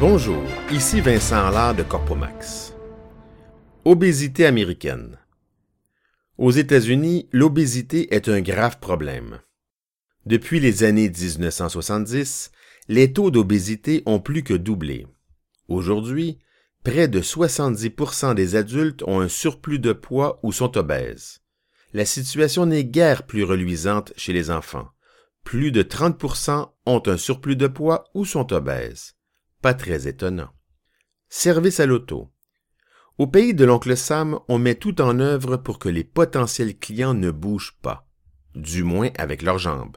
Bonjour, ici Vincent Allard de Corpomax. Obésité américaine. Aux États-Unis, l'obésité est un grave problème. Depuis les années 1970, les taux d'obésité ont plus que doublé. Aujourd'hui, près de 70% des adultes ont un surplus de poids ou sont obèses. La situation n'est guère plus reluisante chez les enfants. Plus de 30% ont un surplus de poids ou sont obèses. Très étonnant. Service à l'auto. Au pays de l'oncle Sam, on met tout en œuvre pour que les potentiels clients ne bougent pas, du moins avec leurs jambes.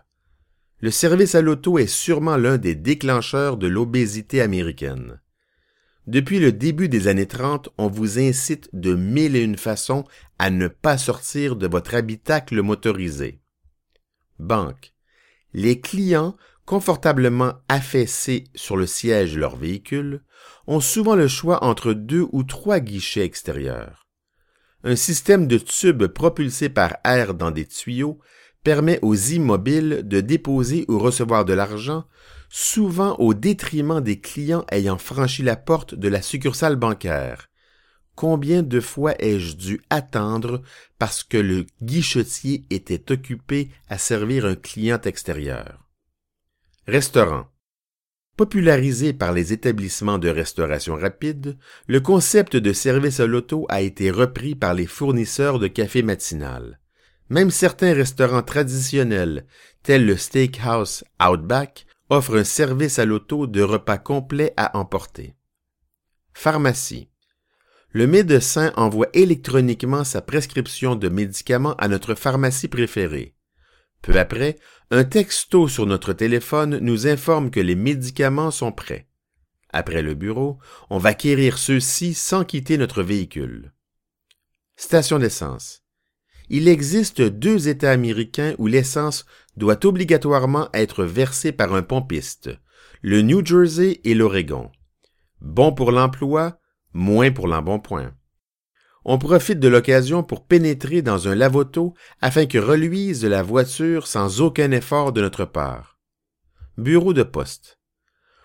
Le service à l'auto est sûrement l'un des déclencheurs de l'obésité américaine. Depuis le début des années 30, on vous incite de mille et une façons à ne pas sortir de votre habitacle motorisé. Banque. Les clients confortablement affaissés sur le siège de leur véhicule, ont souvent le choix entre deux ou trois guichets extérieurs. Un système de tubes propulsés par air dans des tuyaux permet aux immobiles de déposer ou recevoir de l'argent, souvent au détriment des clients ayant franchi la porte de la succursale bancaire. Combien de fois ai-je dû attendre parce que le guichetier était occupé à servir un client extérieur? Restaurant. Popularisé par les établissements de restauration rapide, le concept de service à l'auto a été repris par les fournisseurs de café matinal. Même certains restaurants traditionnels, tels le Steakhouse Outback, offrent un service à l'auto de repas complet à emporter. Pharmacie. Le médecin envoie électroniquement sa prescription de médicaments à notre pharmacie préférée. Peu après, un texto sur notre téléphone nous informe que les médicaments sont prêts. Après le bureau, on va quérir ceux-ci sans quitter notre véhicule. Station d'essence. Il existe deux États américains où l'essence doit obligatoirement être versée par un pompiste, le New Jersey et l'Oregon. Bon pour l'emploi, moins pour l'embonpoint on profite de l'occasion pour pénétrer dans un lavoto afin que reluise la voiture sans aucun effort de notre part. Bureau de poste.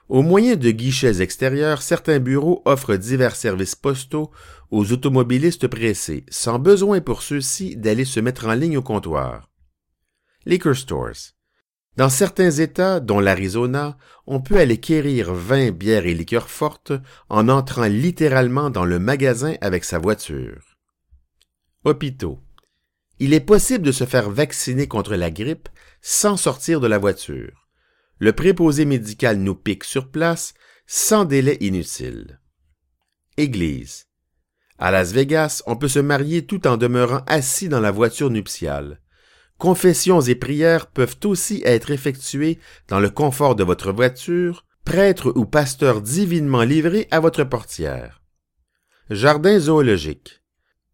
Au moyen de guichets extérieurs, certains bureaux offrent divers services postaux aux automobilistes pressés, sans besoin pour ceux-ci d'aller se mettre en ligne au comptoir. Liquor stores. Dans certains États, dont l'Arizona, on peut aller quérir vin, bière et liqueurs fortes en entrant littéralement dans le magasin avec sa voiture. Hôpitaux. Il est possible de se faire vacciner contre la grippe sans sortir de la voiture. Le préposé médical nous pique sur place sans délai inutile. Église. À Las Vegas, on peut se marier tout en demeurant assis dans la voiture nuptiale. Confessions et prières peuvent aussi être effectuées dans le confort de votre voiture, prêtre ou pasteur divinement livré à votre portière. Jardin zoologique.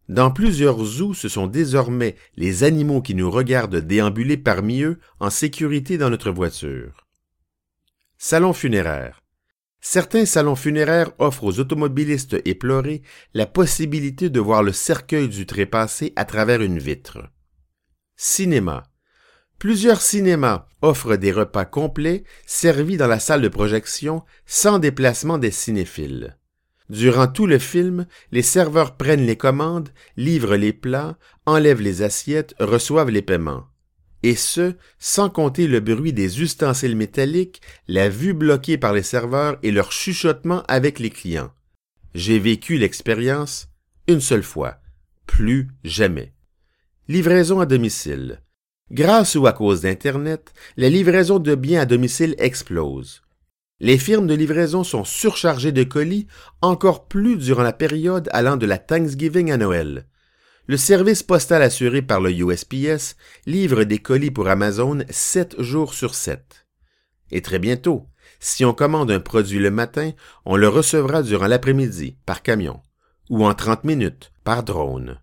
Dans plusieurs zoos, ce sont désormais les animaux qui nous regardent déambuler parmi eux en sécurité dans notre voiture. Salon funéraire. Certains salons funéraires offrent aux automobilistes éplorés la possibilité de voir le cercueil du trépassé à travers une vitre. Cinéma. Plusieurs cinémas offrent des repas complets servis dans la salle de projection sans déplacement des cinéphiles. Durant tout le film, les serveurs prennent les commandes, livrent les plats, enlèvent les assiettes, reçoivent les paiements. Et ce, sans compter le bruit des ustensiles métalliques, la vue bloquée par les serveurs et leur chuchotement avec les clients. J'ai vécu l'expérience une seule fois, plus jamais. Livraison à domicile. Grâce ou à cause d'Internet, la livraison de biens à domicile explose. Les firmes de livraison sont surchargées de colis, encore plus durant la période allant de la Thanksgiving à Noël. Le service postal assuré par le USPS livre des colis pour Amazon sept jours sur sept. Et très bientôt, si on commande un produit le matin, on le recevra durant l'après-midi, par camion, ou en 30 minutes, par drone.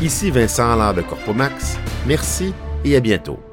Ici Vincent Allard de Corpomax. Merci et à bientôt.